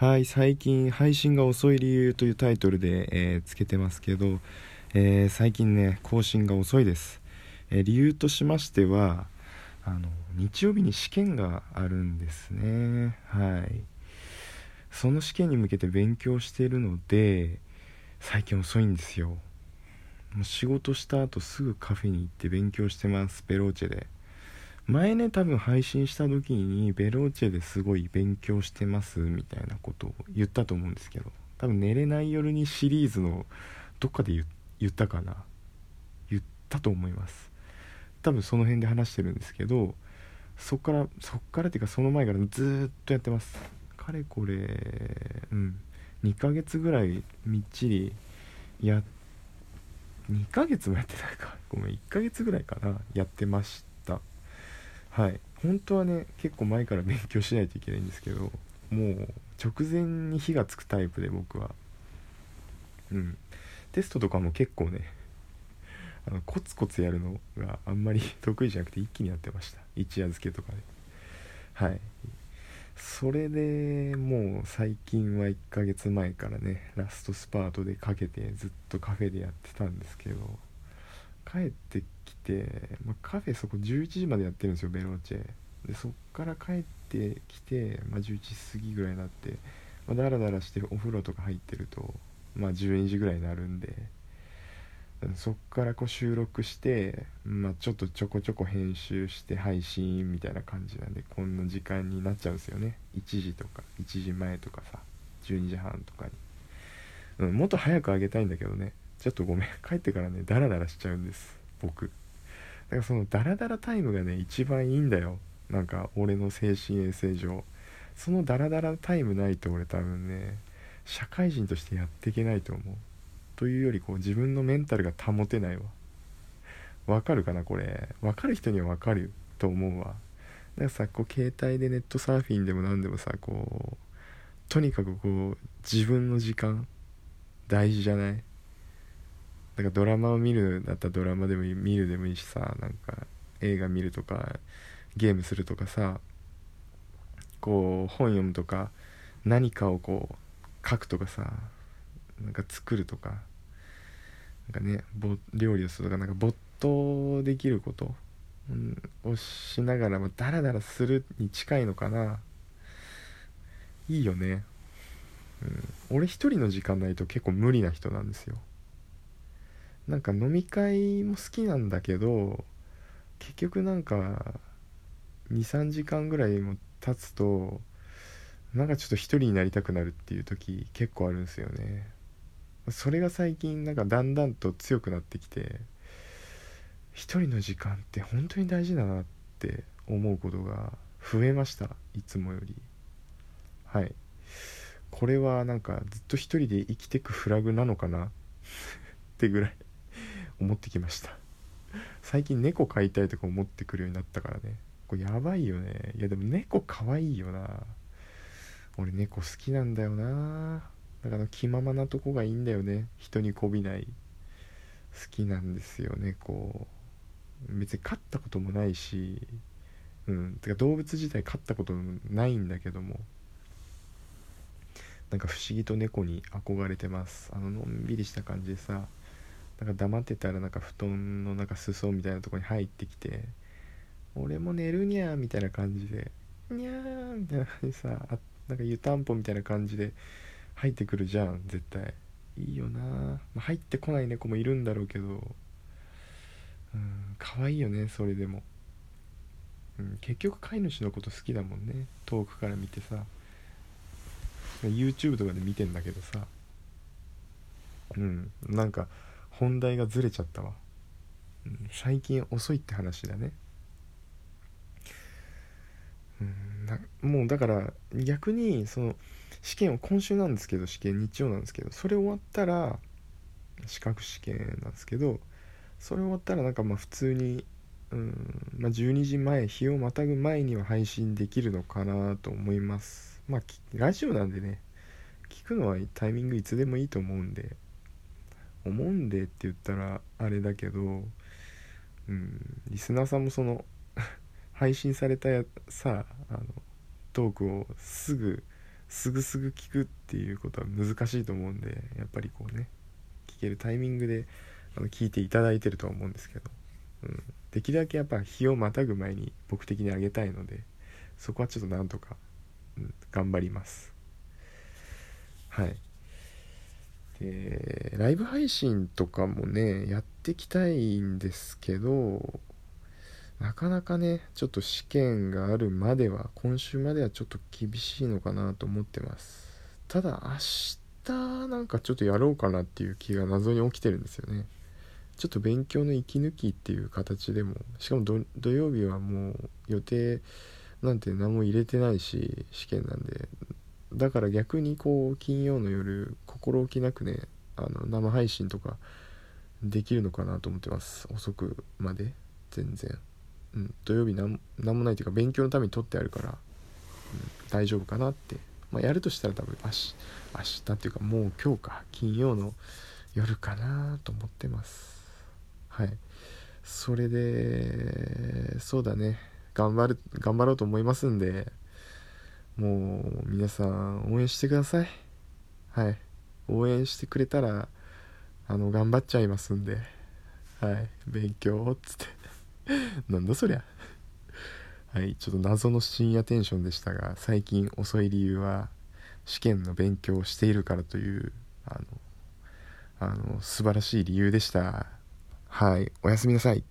はい最近配信が遅い理由というタイトルで、えー、つけてますけど、えー、最近ね更新が遅いです、えー、理由としましてはあの日曜日に試験があるんですね。はい。その試験に向けて勉強しているので最近遅いんですよ。もう仕事した後すぐカフェに行って勉強してます。ベローチェで。前ね多分配信した時にベローチェですごい勉強してますみたいなことを言ったと思うんですけど多分寝れない夜にシリーズのどっかで言ったかな。言ったと思います。多分その辺で話してるんですけどそっからそっからっていうかその前からずっとやってます。かれこれうん。2ヶ月ぐらいみっちりや2ヶ月もやってないか。ごめん1ヶ月ぐらいかな。やってましたはい。本当はね結構前から勉強しないといけないんですけどもう直前に火がつくタイプで僕は。うん。テストとかも結構ねあのコツコツやるのがあんまり得意じゃなくて一気にやってました。一夜漬けとかで。はい。それでもう最近は1ヶ月前からねラストスパートでかけてずっとカフェでやってたんですけど帰ってて、まあ、カフェそこ11時までやってるんですよベローチェ。でそっから帰ってきて、まあ、11時過ぎぐらいになって、まあ、ダラダラしてお風呂とか入ってると、まあ、12時ぐらいになるんで。そっからこう収録して、まあ、ちょっとちょこちょこ編集して配信みたいな感じなんでこんな時間になっちゃうんですよね。1時とか1時前とかさ12時半とかに、うん、もっと早くあげたいんだけどね。ちょっとごめん。帰ってからねダラダラしちゃうんです僕。だかそのダラダラタイムがね一番いいんだよ。なんか俺の精神衛生上。そのダラダラタイムないと俺多分ね社会人としてやっていけないと思う。というよりこう自分のメンタルが保てないわ。わかるかなこれ。わかる人にはわかると思うわ。だかさこう携帯でネットサーフィンでも何でもさこうとにかくこう自分の時間大事じゃない？だかドラマを見るだったらドラマでもいい見るでもいいしさなんか映画見るとかゲームするとかさこう本読むとか何かをこう書くとかさなんか作るとかなんかね料理をするとかなんか没頭できること、うん、をしながらダラダラするに近いのかな。いいよね、うん、俺一人の時間ないと結構無理な人なんですよ。なんか飲み会も好きなんだけど結局なんか23時間ぐらいも経つとなんかちょっと一人になりたくなるっていう時結構あるんですよね。それが最近なんかだんだんと強くなってきて一人の時間って本当に大事だなって思うことが増えましたいつもより。はい。これはなんかずっと一人で生きてくフラグなのかな？ってぐらい。思ってきました。最近猫飼いたいとか思ってくるようになったからね。これやばいよね。いやでも猫可愛いよな。俺猫好きなんだよな。だから気ままなとこがいいんだよね。人にこびない。好きなんですよねこう別に飼ったこともないし。うん。てか動物自体飼ったことないんだけども。なんか不思議と猫に憧れてます。あののんびりした感じでさ。なんか黙ってたらなんか布団のなんか裾みたいなとこに入ってきて「俺も寝るにゃー」みたいな感じで「にゃー」みたいな感じ。で さなんか湯たんぽみたいな感じで入ってくるじゃん絶対。いいよな、まあ、入ってこない猫もいるんだろうけどうん可愛いよねそれでも、うん、結局飼い主のこと好きだもんね。遠くから見てさ。YouTube とかで見てんだけどさ。うんなんか本題がずれちゃったわ、最近遅いって話だね。うんもうだから逆にその試験は今週なんですけど試験日曜なんですけどそれ終わったら資格試験なんですけどそれ終わったらなんかまあ普通にうん、まあ、12時前日をまたぐ前には配信できるのかなと思います。まあラジオなんでね聞くのはタイミングいつでもいいと思うんで思うんでって言ったらあれだけどうんリスナーさんもその 配信されたさあのトークをすぐすぐすぐ聞くっていうことは難しいと思うんでやっぱりこうね聞けるタイミングであの聞いていただいてるとは思うんですけど、うん、できるだけやっぱ日をまたぐ前に僕的にあげたいのでそこはちょっとなんとか、うん、頑張ります。はい。でライブ配信とかもねやっていきたいんですけどなかなかねちょっと試験があるまでは今週まではちょっと厳しいのかなと思ってます。ただ明日なんかちょっとやろうかなっていう気が謎に起きてるんですよね。ちょっと勉強の息抜きっていう形でもしかも土曜日はもう予定なんて何も入れてないし試験なんで。だから逆にこう金曜の夜心置きなくねあの生配信とかできるのかなと思ってます。遅くまで。全然、うん、土曜日なんもないというか勉強のために撮ってあるから、うん、大丈夫かなって、まあ、やるとしたら多分明日明日っていうかもう今日か。金曜の夜かなと思ってます。はい。それでそうだね。頑張る頑張ろうと思いますんで。もう皆さん応援してください。はい。応援してくれたらあの頑張っちゃいますんで。はい。勉強っつって。なんだそりゃ。はい。ちょっと謎の深夜テンションでしたが最近遅い理由は試験の勉強をしているからというあのあの素晴らしい理由でした。はい、おやすみなさい。